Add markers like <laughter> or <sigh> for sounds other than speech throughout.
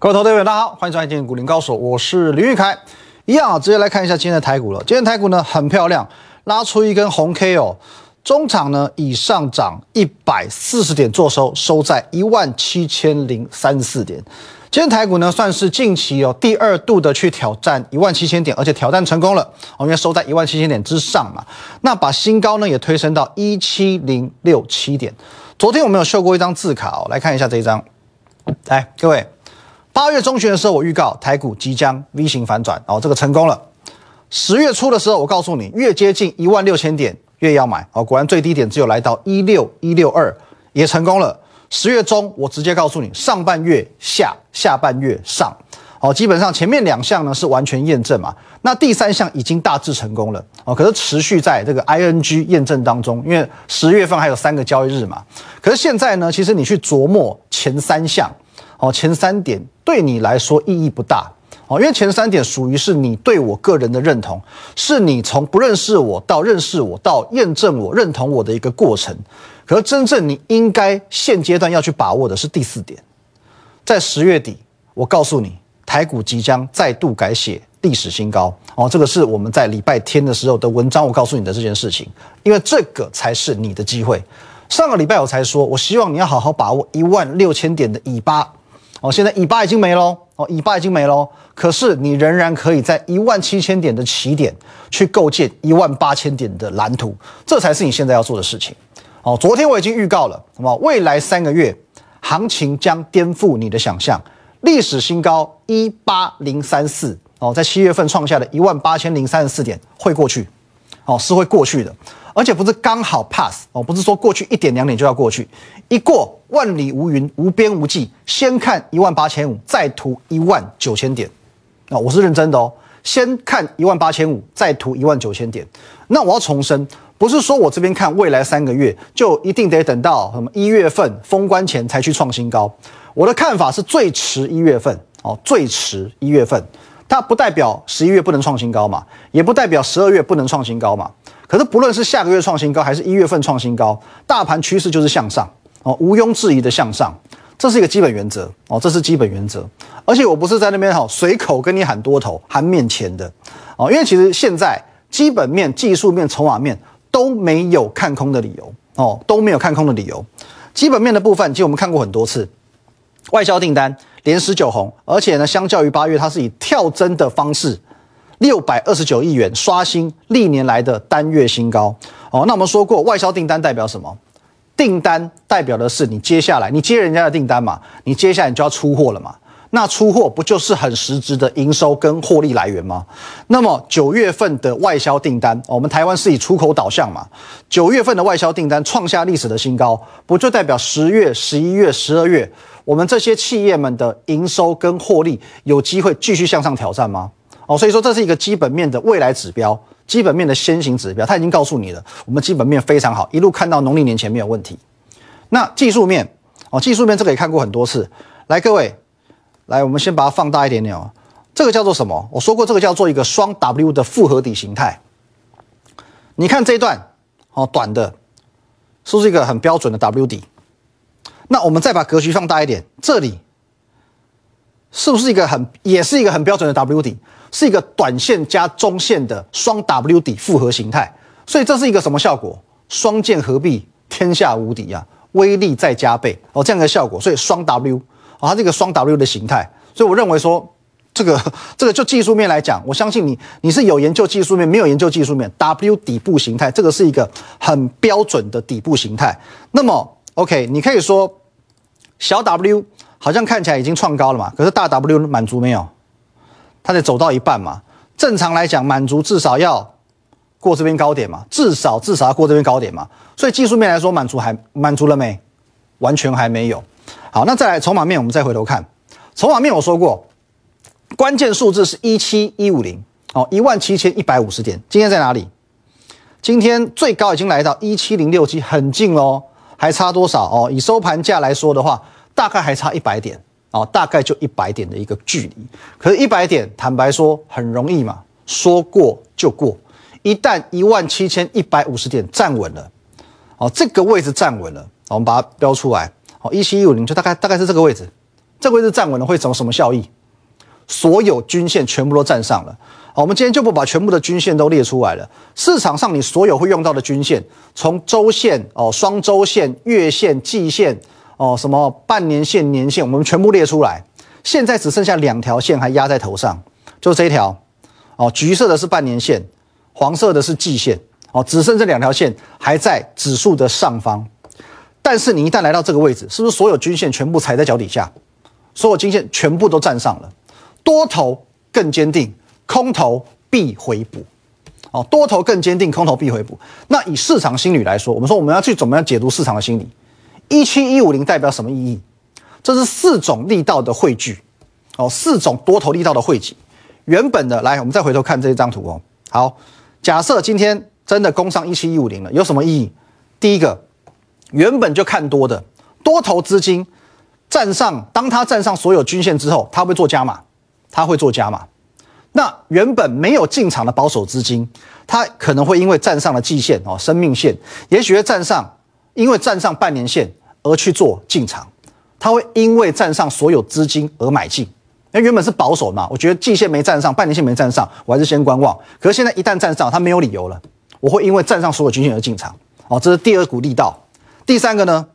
各位投资者，大家好，欢迎收看今天股林高手，我是林玉凯。一样啊，直接来看一下今天的台股了。今天台股呢很漂亮，拉出一根红 K 哦，中场呢以上涨一百四十点做收，收在一万七千零三十四点。今天台股呢算是近期哦第二度的去挑战一万七千点，而且挑战成功了哦，因为收在一万七千点之上嘛。那把新高呢也推升到一七零六七点。昨天我们有秀过一张字卡哦，来看一下这一张，来各位。八月中旬的时候，我预告台股即将 V 型反转，哦，这个成功了。十月初的时候，我告诉你，越接近一万六千点越要买，哦，果然最低点只有来到一六一六二，也成功了。十月中，我直接告诉你，上半月下，下半月上，哦，基本上前面两项呢是完全验证嘛，那第三项已经大致成功了，哦，可是持续在这个 ING 验证当中，因为十月份还有三个交易日嘛，可是现在呢，其实你去琢磨前三项。哦，前三点对你来说意义不大哦，因为前三点属于是你对我个人的认同，是你从不认识我到认识我到验证我认同我的一个过程。可是真正你应该现阶段要去把握的是第四点，在十月底，我告诉你，台股即将再度改写历史新高哦，这个是我们在礼拜天的时候的文章，我告诉你的这件事情，因为这个才是你的机会。上个礼拜我才说，我希望你要好好把握一万六千点的尾巴。哦，现在尾巴已经没喽，哦，尾巴已经没喽。可是你仍然可以在一万七千点的起点去构建一万八千点的蓝图，这才是你现在要做的事情。哦，昨天我已经预告了，那么未来三个月行情将颠覆你的想象，历史新高一八零三四哦，在七月份创下的一万八千零三十四点会过去，哦，是会过去的。而且不是刚好 pass 哦，不是说过去一点两点就要过去，一过万里无云，无边无际。先看一万八千五，再图一万九千点，啊，我是认真的哦。先看一万八千五，再图一万九千点。那我要重申，不是说我这边看未来三个月就一定得等到什么一月份封关前才去创新高。我的看法是最迟一月份哦，最迟一月份。它不代表十一月不能创新高嘛，也不代表十二月不能创新高嘛。可是不论是下个月创新高，还是一月份创新高，大盘趋势就是向上哦，毋庸置疑的向上，这是一个基本原则哦，这是基本原则。而且我不是在那边哈随口跟你喊多头喊面前的哦，因为其实现在基本面、技术面、筹码面都没有看空的理由哦，都没有看空的理由。基本面的部分，其实我们看过很多次，外销订单。连十九红，而且呢，相较于八月，它是以跳增的方式，六百二十九亿元刷新历年来的单月新高。哦，那我们说过，外销订单代表什么？订单代表的是你接下来你接人家的订单嘛，你接下来你就要出货了嘛。那出货不就是很实质的营收跟获利来源吗？那么九月份的外销订单，我们台湾是以出口导向嘛，九月份的外销订单创下历史的新高，不就代表十月、十一月、十二月？我们这些企业们的营收跟获利有机会继续向上挑战吗？哦，所以说这是一个基本面的未来指标，基本面的先行指标，它已经告诉你了，我们基本面非常好，一路看到农历年前没有问题。那技术面，哦，技术面这个也看过很多次。来，各位，来，我们先把它放大一点点哦。这个叫做什么？我说过，这个叫做一个双 W 的复合底形态。你看这一段，哦，短的，是不是一个很标准的 W 底？那我们再把格局放大一点，这里是不是一个很，也是一个很标准的 W 底，是一个短线加中线的双 W 底复合形态，所以这是一个什么效果？双剑合璧，天下无敌呀，威力再加倍哦，这样的效果，所以双 W 啊，它这个双 W 的形态，所以我认为说，这个 <laughs> 这个就技术面来讲，我相信你你是有研究技术面，没有研究技术面，W 底部形态，这个是一个很标准的底部形态。那么 OK，你可以说。小 W 好像看起来已经创高了嘛，可是大 W 满足没有？它得走到一半嘛。正常来讲，满足至少要过这边高点嘛，至少至少要过这边高点嘛。所以技术面来说，满足还满足了没？完全还没有。好，那再来筹码面，我们再回头看筹码面。我说过，关键数字是一七一五零哦，一万七千一百五十点。今天在哪里？今天最高已经来到一七零六七，很近喽。还差多少哦？以收盘价来说的话，大概还差一百点哦，大概就一百点的一个距离。可是，一百点坦白说很容易嘛，说过就过。一旦一万七千一百五十点站稳了，哦，这个位置站稳了，我们把它标出来，哦，一七一五零就大概大概是这个位置，这个位置站稳了会走什么效益？所有均线全部都站上了。好，我们今天就不把全部的均线都列出来了。市场上你所有会用到的均线，从周线哦、双周线、月线、季线哦、什么半年线、年线，我们全部列出来。现在只剩下两条线还压在头上，就是这一条哦，橘色的是半年线，黄色的是季线哦，只剩这两条线还在指数的上方。但是你一旦来到这个位置，是不是所有均线全部踩在脚底下？所有均线全部都站上了，多头更坚定，空头必回补。哦，多头更坚定，空头必回补。那以市场心理来说，我们说我们要去怎么样解读市场的心理？一七一五零代表什么意义？这是四种力道的汇聚，哦，四种多头力道的汇集。原本的来，我们再回头看这一张图哦。好，假设今天真的攻上一七一五零了，有什么意义？第一个，原本就看多的多头资金站上，当它站上所有均线之后，它会做加码，它会做加码。那原本没有进场的保守资金，它可能会因为站上了季线哦，生命线，也许会站上，因为站上半年线而去做进场。它会因为站上所有资金而买进，那原本是保守嘛，我觉得季线没站上，半年线没站上，我还是先观望。可是现在一旦站上，它没有理由了，我会因为站上所有均线而进场。哦，这是第二股力道。第三个呢，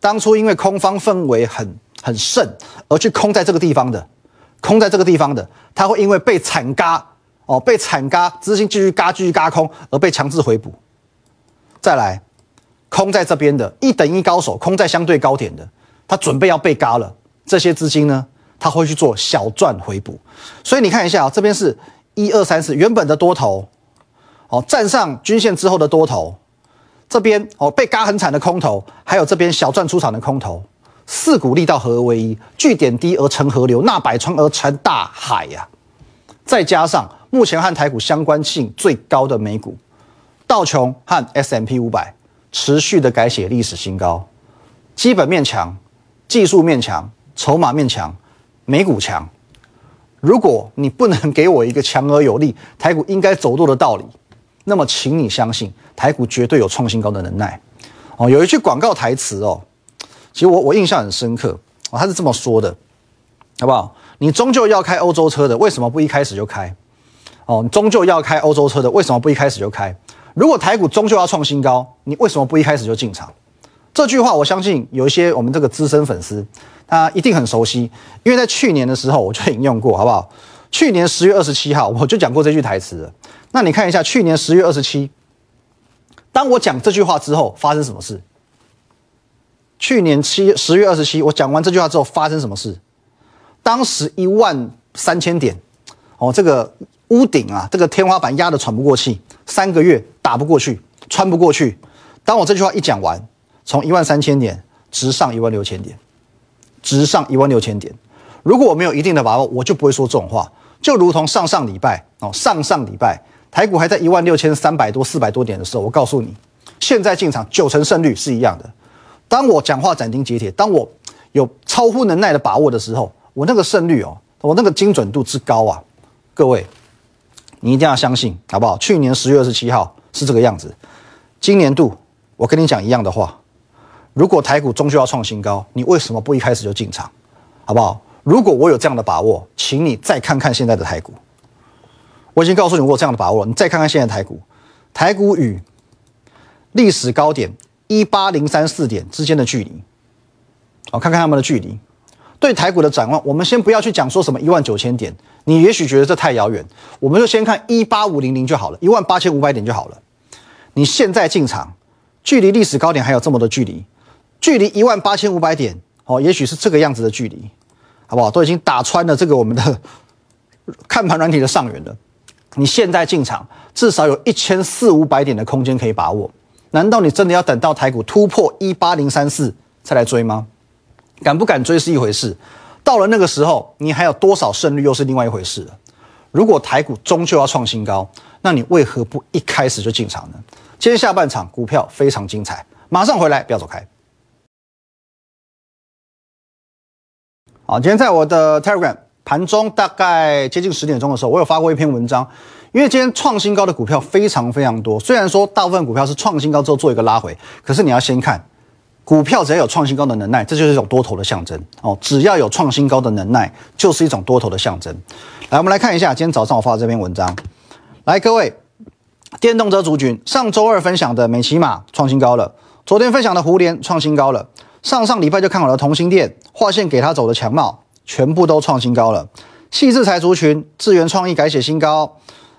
当初因为空方氛围很很盛而去空在这个地方的，空在这个地方的，它会因为被惨嘎哦，被惨嘎，资金继续嘎继续嘎空而被强制回补。再来，空在这边的一等一高手，空在相对高点的。他准备要被嘎了，这些资金呢，他会去做小赚回补，所以你看一下啊，这边是一二三四原本的多头，哦，站上均线之后的多头，这边哦被嘎很惨的空头，还有这边小赚出场的空头，四股力道合而为一，聚点低而成河流，纳百川而成大海呀，再加上目前和台股相关性最高的美股道琼和 S M P 五百持续的改写历史新高，基本面强。技术面强，筹码面强，美股强。如果你不能给我一个强而有力台股应该走路的道理，那么请你相信台股绝对有创新高的能耐。哦，有一句广告台词哦，其实我我印象很深刻哦，他是这么说的，好不好？你终究要开欧洲车的，为什么不一开始就开？哦，你终究要开欧洲车的，为什么不一开始就开？如果台股终究要创新高，你为什么不一开始就进场？这句话我相信有一些我们这个资深粉丝，他一定很熟悉，因为在去年的时候我就引用过，好不好？去年十月二十七号我就讲过这句台词。那你看一下，去年十月二十七，当我讲这句话之后发生什么事？去年七十月二十七，我讲完这句话之后发生什么事？当时一万三千点，哦，这个屋顶啊，这个天花板压得喘不过气，三个月打不过去，穿不过去。当我这句话一讲完。从一万三千点直上一万六千点，直上一万六千点。如果我没有一定的把握，我就不会说这种话。就如同上上礼拜哦，上上礼拜台股还在一万六千三百多、四百多点的时候，我告诉你，现在进场九成胜率是一样的。当我讲话斩钉截铁，当我有超乎能耐的把握的时候，我那个胜率哦，我那个精准度之高啊！各位，你一定要相信，好不好？去年十月二十七号是这个样子，今年度我跟你讲一样的话。如果台股终究要创新高，你为什么不一开始就进场，好不好？如果我有这样的把握，请你再看看现在的台股。我已经告诉你我有这样的把握，你再看看现在台股，台股与历史高点一八零三四点之间的距离，好，看看他们的距离。对台股的展望，我们先不要去讲说什么一万九千点，你也许觉得这太遥远，我们就先看一八五零零就好了，一万八千五百点就好了。你现在进场，距离历史高点还有这么多距离。距离一万八千五百点，哦，也许是这个样子的距离，好不好？都已经打穿了这个我们的 <laughs> 看盘软体的上缘了。你现在进场，至少有一千四五百点的空间可以把握。难道你真的要等到台股突破一八零三四再来追吗？敢不敢追是一回事，到了那个时候，你还有多少胜率又是另外一回事了。如果台股终究要创新高，那你为何不一开始就进场呢？今天下半场股票非常精彩，马上回来，不要走开。好，今天在我的 Telegram 盘中大概接近十点钟的时候，我有发过一篇文章。因为今天创新高的股票非常非常多，虽然说大部分股票是创新高之后做一个拉回，可是你要先看股票只要有创新高的能耐，这就是一种多头的象征哦。只要有创新高的能耐，就是一种多头的象征。来，我们来看一下今天早上我发的这篇文章。来，各位，电动车族群，上周二分享的美骑马创新高了，昨天分享的胡联创新高了，上上礼拜就看好了同心电，划线给他走的强貌，全部都创新高了。细制材族群，智源创意改写新高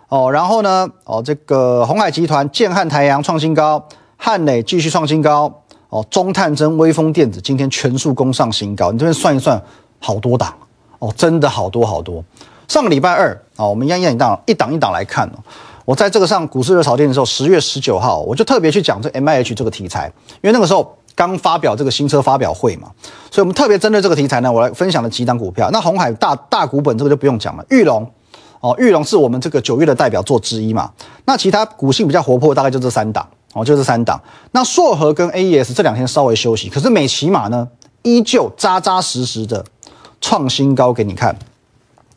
哦。然后呢，哦，这个红海集团、建汉台阳创新高，汉磊继续创新高。哦，中探针、微风电子今天全数攻上新高，你这边算一算，好多档哦，真的好多好多。上个礼拜二啊，我们一样一档一档一档来看哦。我在这个上股市热炒店的时候，十月十九号，我就特别去讲这 M I H 这个题材，因为那个时候刚发表这个新车发表会嘛，所以我们特别针对这个题材呢，我来分享了几档股票。那红海大大股本这个就不用讲了，玉龙哦，玉龙是我们这个九月的代表作之一嘛。那其他股性比较活泼，大概就这三档。哦，就这三档。那硕和跟 AES 这两天稍微休息，可是美骑马呢，依旧扎扎实实的创新高给你看。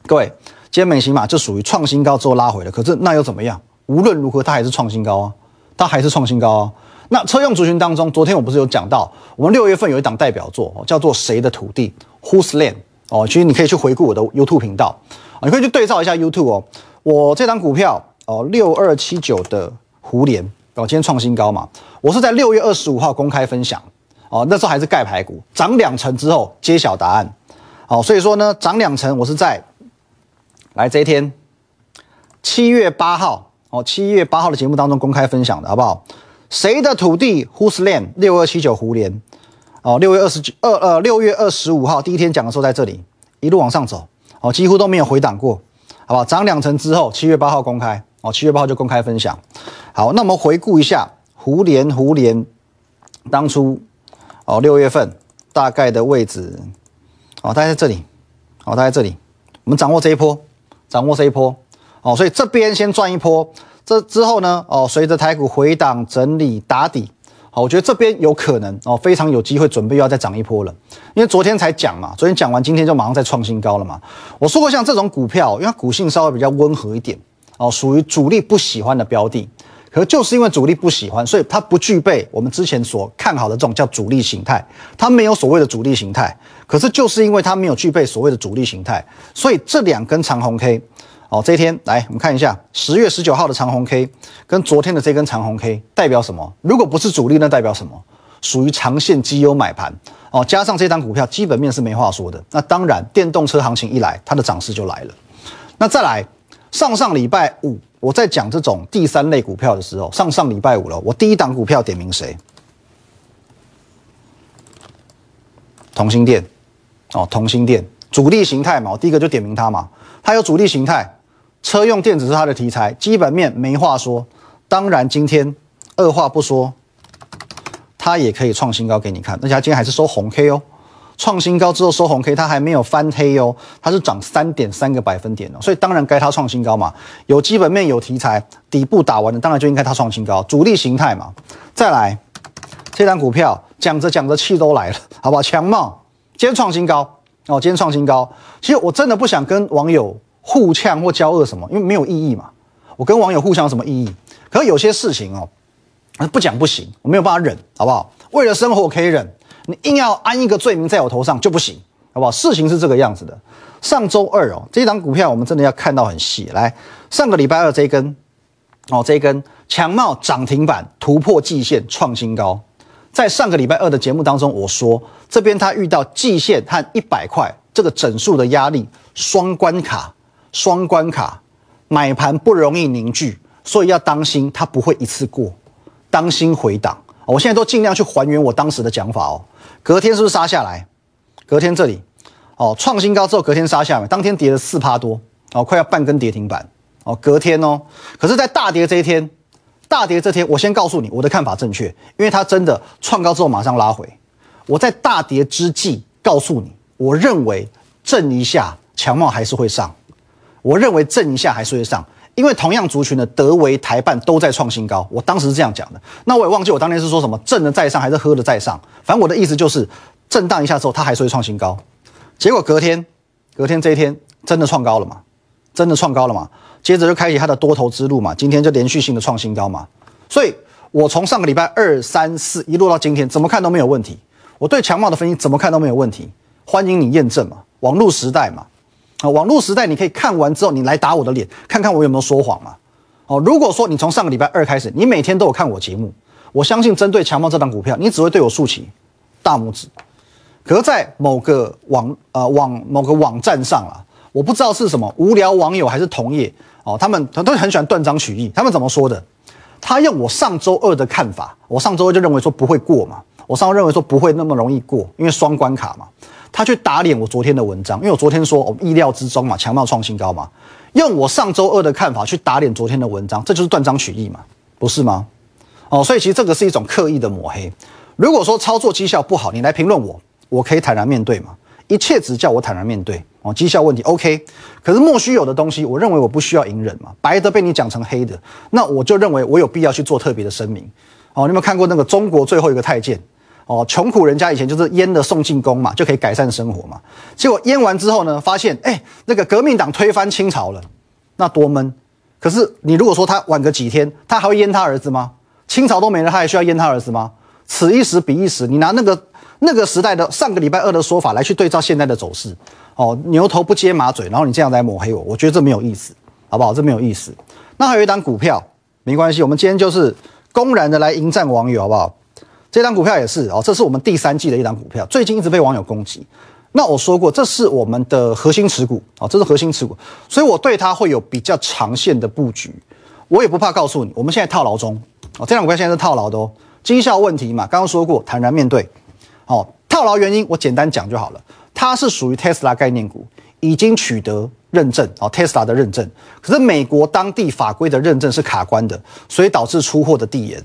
各位，今天美骑马就属于创新高之后拉回了，可是那又怎么样？无论如何，它还是创新高啊，它还是创新高啊。那车用族群当中，昨天我不是有讲到，我们六月份有一档代表作，叫做谁的土地？Whose land？哦，其实你可以去回顾我的 YouTube 频道啊，你可以去对照一下 YouTube 哦。我这张股票哦，六二七九的胡联。今天创新高嘛？我是在六月二十五号公开分享哦，那时候还是盖牌股，涨两成之后揭晓答案。哦，所以说呢，涨两成，我是在来这一天七月八号哦，七月八号的节目当中公开分享的，好不好？谁的土地？Who's land？六二七九胡联哦，六月二十九二呃，六月二十五号第一天讲的时候在这里一路往上走哦，几乎都没有回档过，好不好？涨两成之后，七月八号公开哦，七月八号就公开分享。好，那我们回顾一下胡联，胡联当初哦六月份大概的位置哦，大概在这里哦，大概这里，我们掌握这一波，掌握这一波哦，所以这边先赚一波，这之后呢哦，随着台股回档整理打底，好，我觉得这边有可能哦，非常有机会准备要再涨一波了，因为昨天才讲嘛，昨天讲完，今天就马上再创新高了嘛。我说过，像这种股票，因为股性稍微比较温和一点哦，属于主力不喜欢的标的。可就是因为主力不喜欢，所以它不具备我们之前所看好的这种叫主力形态，它没有所谓的主力形态。可是就是因为它没有具备所谓的主力形态，所以这两根长红 K，哦，这一天来我们看一下十月十九号的长红 K，跟昨天的这根长红 K 代表什么？如果不是主力，那代表什么？属于长线绩优买盘哦。加上这张股票基本面是没话说的，那当然电动车行情一来，它的涨势就来了。那再来上上礼拜五。我在讲这种第三类股票的时候，上上礼拜五了，我第一档股票点名谁？同心电，哦，同心电主力形态嘛，我第一个就点名它嘛，它有主力形态，车用电子是它的题材，基本面没话说。当然今天二话不说，它也可以创新高给你看，而且它今天还是收红 K 哦。创新高之后收红 K，它还没有翻黑哦，它是涨三点三个百分点哦，所以当然该它创新高嘛。有基本面有题材，底部打完了，当然就应该它创新高，主力形态嘛。再来，这张股票讲着讲着气都来了，好不好？强茂今天创新高哦，今天创新高。其实我真的不想跟网友互呛或交恶什么，因为没有意义嘛。我跟网友互相有什么意义？可是有些事情哦，不讲不行，我没有办法忍，好不好？为了生活我可以忍。你硬要安一个罪名在我头上就不行，好不好？事情是这个样子的。上周二哦，这档股票我们真的要看到很细。来，上个礼拜二这一根，哦，这一根强茂涨停板突破季线创新高。在上个礼拜二的节目当中，我说这边它遇到季线和一百块这个整数的压力双关卡，双关卡买盘不容易凝聚，所以要当心它不会一次过，当心回档。我现在都尽量去还原我当时的讲法哦。隔天是不是杀下来？隔天这里，哦，创新高之后隔天杀下来，当天跌了四趴多，哦，快要半根跌停板，哦，隔天哦，可是，在大跌这一天，大跌这天，我先告诉你我的看法正确，因为它真的创高之后马上拉回。我在大跌之际告诉你，我认为震一下强茂还是会上，我认为震一下还是会上。因为同样族群的德维、台办都在创新高，我当时是这样讲的。那我也忘记我当年是说什么正的在上还是喝的在上，反正我的意思就是震荡一下之后它还是会创新高。结果隔天，隔天这一天真的创高了嘛？真的创高了嘛？接着就开启它的多头之路嘛？今天就连续性的创新高嘛？所以我从上个礼拜二、三、四一路到今天，怎么看都没有问题。我对强茂的分析怎么看都没有问题。欢迎你验证嘛，网络时代嘛，啊，网络时代你可以看完之后，你来打我的脸，看看我有没有说谎嘛。哦，如果说你从上个礼拜二开始，你每天都有看我节目，我相信针对强茂这档股票，你只会对我竖起大拇指。可是，在某个网呃网某个网站上啊，我不知道是什么无聊网友还是同业哦，他们他都很喜欢断章取义。他们怎么说的？他用我上周二的看法，我上周二就认为说不会过嘛，我上周认为说不会那么容易过，因为双关卡嘛。他去打脸我昨天的文章，因为我昨天说我意料之中嘛，强茂创新高嘛。用我上周二的看法去打脸昨天的文章，这就是断章取义嘛，不是吗？哦，所以其实这个是一种刻意的抹黑。如果说操作绩效不好，你来评论我，我可以坦然面对嘛，一切只叫我坦然面对哦。绩效问题 OK，可是莫须有的东西，我认为我不需要隐忍嘛。白的被你讲成黑的，那我就认为我有必要去做特别的声明。哦，你有没有看过那个中国最后一个太监？哦，穷苦人家以前就是阉的送进宫嘛，就可以改善生活嘛。结果阉完之后呢，发现哎，那个革命党推翻清朝了，那多闷。可是你如果说他晚个几天，他还会阉他儿子吗？清朝都没了，他还需要阉他儿子吗？此一时彼一时，你拿那个那个时代的上个礼拜二的说法来去对照现在的走势，哦，牛头不接马嘴，然后你这样来抹黑我，我觉得这没有意思，好不好？这没有意思。那还有一档股票，没关系，我们今天就是公然的来迎战网友，好不好？这张股票也是哦，这是我们第三季的一张股票，最近一直被网友攻击。那我说过，这是我们的核心持股哦，这是核心持股，所以我对它会有比较长线的布局。我也不怕告诉你，我们现在套牢中哦，这两股票现在是套牢的哦，绩效问题嘛，刚刚说过，坦然面对。哦，套牢原因我简单讲就好了，它是属于 Tesla 概念股，已经取得认证哦，Tesla 的认证，可是美国当地法规的认证是卡关的，所以导致出货的递延。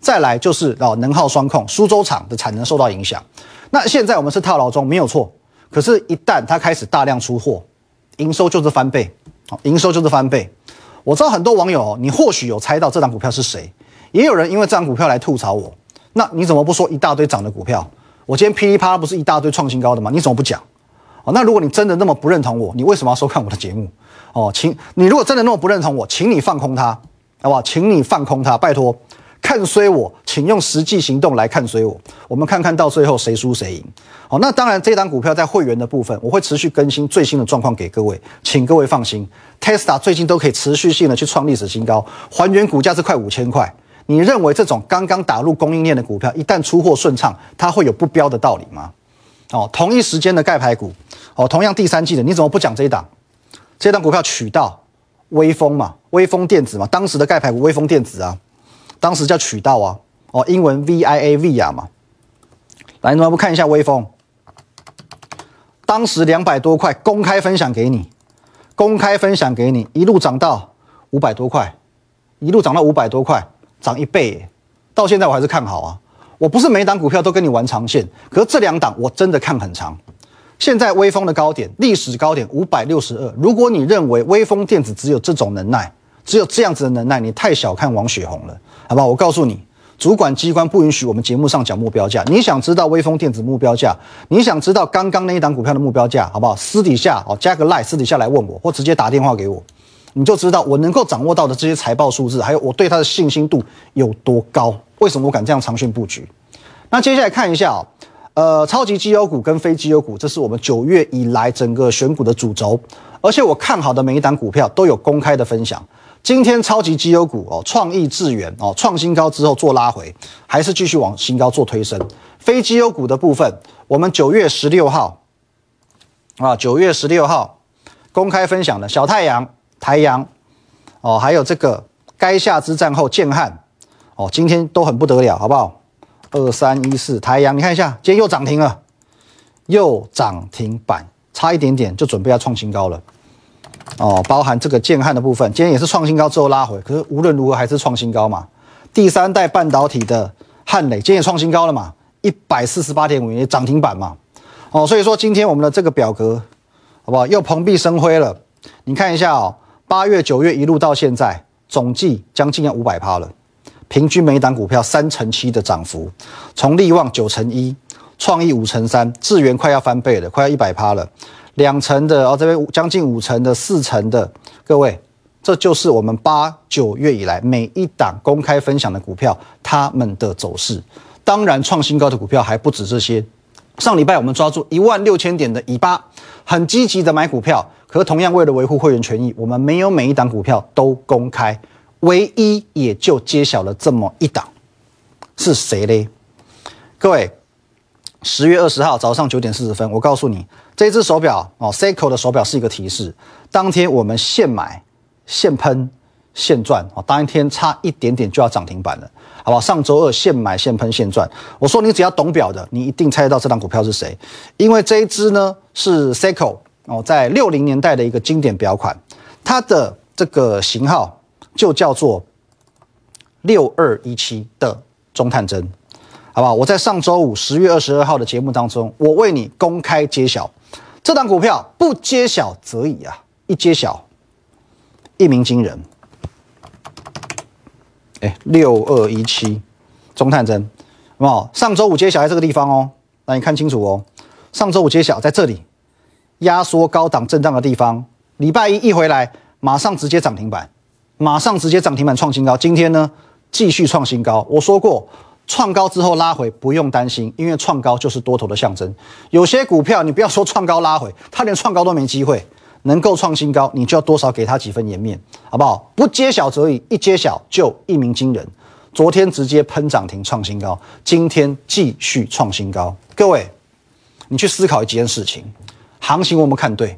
再来就是哦，能耗双控，苏州厂的产能受到影响。那现在我们是套牢中，没有错。可是，一旦它开始大量出货，营收就是翻倍，好，营收就是翻倍。我知道很多网友，你或许有猜到这张股票是谁，也有人因为这张股票来吐槽我。那你怎么不说一大堆涨的股票？我今天噼里啪啦不是一大堆创新高的吗？你怎么不讲？哦，那如果你真的那么不认同我，你为什么要收看我的节目？哦，请你如果真的那么不认同我，请你放空它，好不好？请你放空它，拜托。看衰我，请用实际行动来看衰我。我们看看到最后谁输谁赢。好，那当然，这档股票在会员的部分，我会持续更新最新的状况给各位，请各位放心。Tesla 最近都可以持续性的去创历史新高，还原股价是快五千块。你认为这种刚刚打入供应链的股票，一旦出货顺畅，它会有不标的道理吗？哦，同一时间的盖牌股，哦，同样第三季的，你怎么不讲这一档？这档股票取到微风嘛，微风电子嘛，当时的盖牌股微风电子啊。当时叫渠道啊，哦，英文 V I A V 啊嘛，来，你们看一下微风，当时两百多块，公开分享给你，公开分享给你，一路涨到五百多块，一路涨到五百多块，涨一倍，到现在我还是看好啊。我不是每档股票都跟你玩长线，可是这两档我真的看很长。现在微风的高点，历史高点五百六十二，如果你认为微风电子只有这种能耐，只有这样子的能耐，你太小看王雪红了。好不好？我告诉你，主管机关不允许我们节目上讲目标价。你想知道微风电子目标价？你想知道刚刚那一档股票的目标价？好不好？私底下哦，加个 line，私底下来问我，或直接打电话给我，你就知道我能够掌握到的这些财报数字，还有我对它的信心度有多高。为什么我敢这样长线布局？那接下来看一下哦，呃，超级绩优股跟非绩优股，这是我们九月以来整个选股的主轴，而且我看好的每一档股票都有公开的分享。今天超级绩优股哦，创意智源哦，创新高之后做拉回，还是继续往新高做推升。非绩优股的部分，我们九月十六号啊，九月十六号公开分享的小太阳、台阳哦，还有这个该下之战后建汉哦，今天都很不得了，好不好？二三一四台阳，你看一下，今天又涨停了，又涨停板，差一点点就准备要创新高了。哦，包含这个建汉的部分，今天也是创新高之后拉回，可是无论如何还是创新高嘛。第三代半导体的汉磊今天也创新高了嘛，一百四十八点五元涨停板嘛。哦，所以说今天我们的这个表格，好不好？又蓬荜生辉了。你看一下哦，八月、九月一路到现在，总计将近要五百趴了，平均每档股票三成七的涨幅，从利旺九成一，创意五成三，智源快要翻倍了，快要一百趴了。两成的哦，这边将近五成的，四成的，各位这就是我们八九月以来每一档公开分享的股票它们的走势。当然，创新高的股票还不止这些。上礼拜我们抓住一万六千点的尾巴，很积极的买股票。可是同样为了维护会员权益，我们没有每一档股票都公开，唯一也就揭晓了这么一档，是谁嘞？各位，十月二十号早上九点四十分，我告诉你，这只手表哦，Seiko 的手表是一个提示。当天我们现买现喷现赚哦，当天差一点点就要涨停板了。好不好？上周二现买现喷现赚。我说你只要懂表的，你一定猜得到这档股票是谁，因为这一支呢是 Seiko 哦，在六零年代的一个经典表款，它的这个型号就叫做六二一七的中探针，好不好？我在上周五十月二十二号的节目当中，我为你公开揭晓这档股票，不揭晓则已啊，一揭晓一鸣惊人。哎，六二一七中探针，好不好？上周五揭晓在这个地方哦，那你看清楚哦。上周五揭晓在这里，压缩高档震荡的地方。礼拜一一回来，马上直接涨停板，马上直接涨停板创新高。今天呢，继续创新高。我说过，创高之后拉回不用担心，因为创高就是多头的象征。有些股票你不要说创高拉回，它连创高都没机会。能够创新高，你就要多少给他几分颜面，好不好？不揭晓则已，一揭晓就一鸣惊人。昨天直接喷涨停创新高，今天继续创新高。各位，你去思考几件事情：行情我们看对，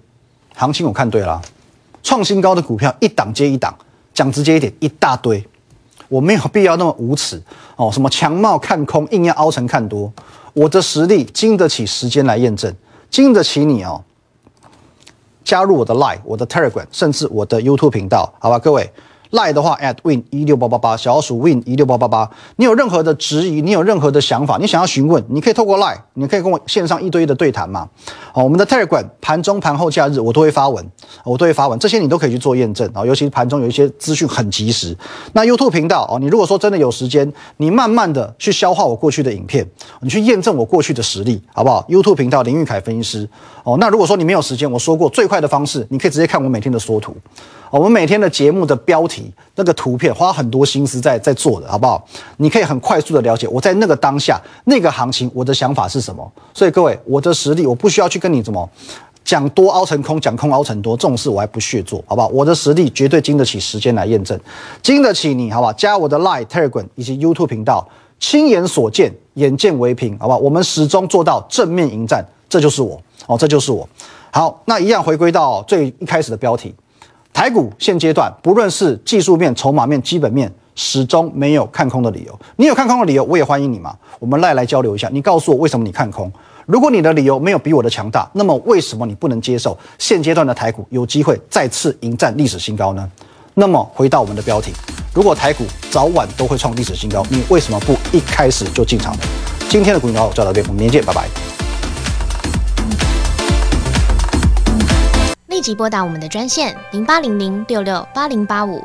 行情我看对了。创新高的股票一档接一档，讲直接一点，一大堆。我没有必要那么无耻哦，什么强貌看空，硬要凹成看多。我的实力经得起时间来验证，经得起你哦。加入我的 Line、我的 Telegram，甚至我的 YouTube 频道，好吧，各位。赖的话，at win 一六八八八，小老鼠 win 一六八八八。你有任何的质疑，你有任何的想法，你想要询问，你可以透过赖，你可以跟我线上一对一的对谈嘛。好，我们的 Telegram 盘中、盘后、假日我都会发文，我都会发文，这些你都可以去做验证啊。尤其是盘中有一些资讯很及时。那 YouTube 频道哦，你如果说真的有时间，你慢慢的去消化我过去的影片，你去验证我过去的实力，好不好？YouTube 频道林玉凯分析师哦。那如果说你没有时间，我说过最快的方式，你可以直接看我每天的缩图。我们每天的节目的标题，那个图片花很多心思在在做的，好不好？你可以很快速的了解我在那个当下那个行情，我的想法是什么。所以各位，我的实力我不需要去跟你怎么讲多凹成空，讲空凹成多这种事我还不屑做，好不好？我的实力绝对经得起时间来验证，经得起你，好不好？加我的 Line、Telegram 以及 YouTube 频道，亲眼所见，眼见为凭，好不好？我们始终做到正面迎战，这就是我哦，这就是我。好，那一样回归到最一开始的标题。台股现阶段，不论是技术面、筹码面、基本面，始终没有看空的理由。你有看空的理由，我也欢迎你嘛。我们赖来交流一下，你告诉我为什么你看空？如果你的理由没有比我的强大，那么为什么你不能接受现阶段的台股有机会再次迎战历史新高呢？那么回到我们的标题，如果台股早晚都会创历史新高，你为什么不一开始就进场呢？今天的股民聊就到这边，我们明天见，拜拜。即拨打我们的专线零八零零六六八零八五。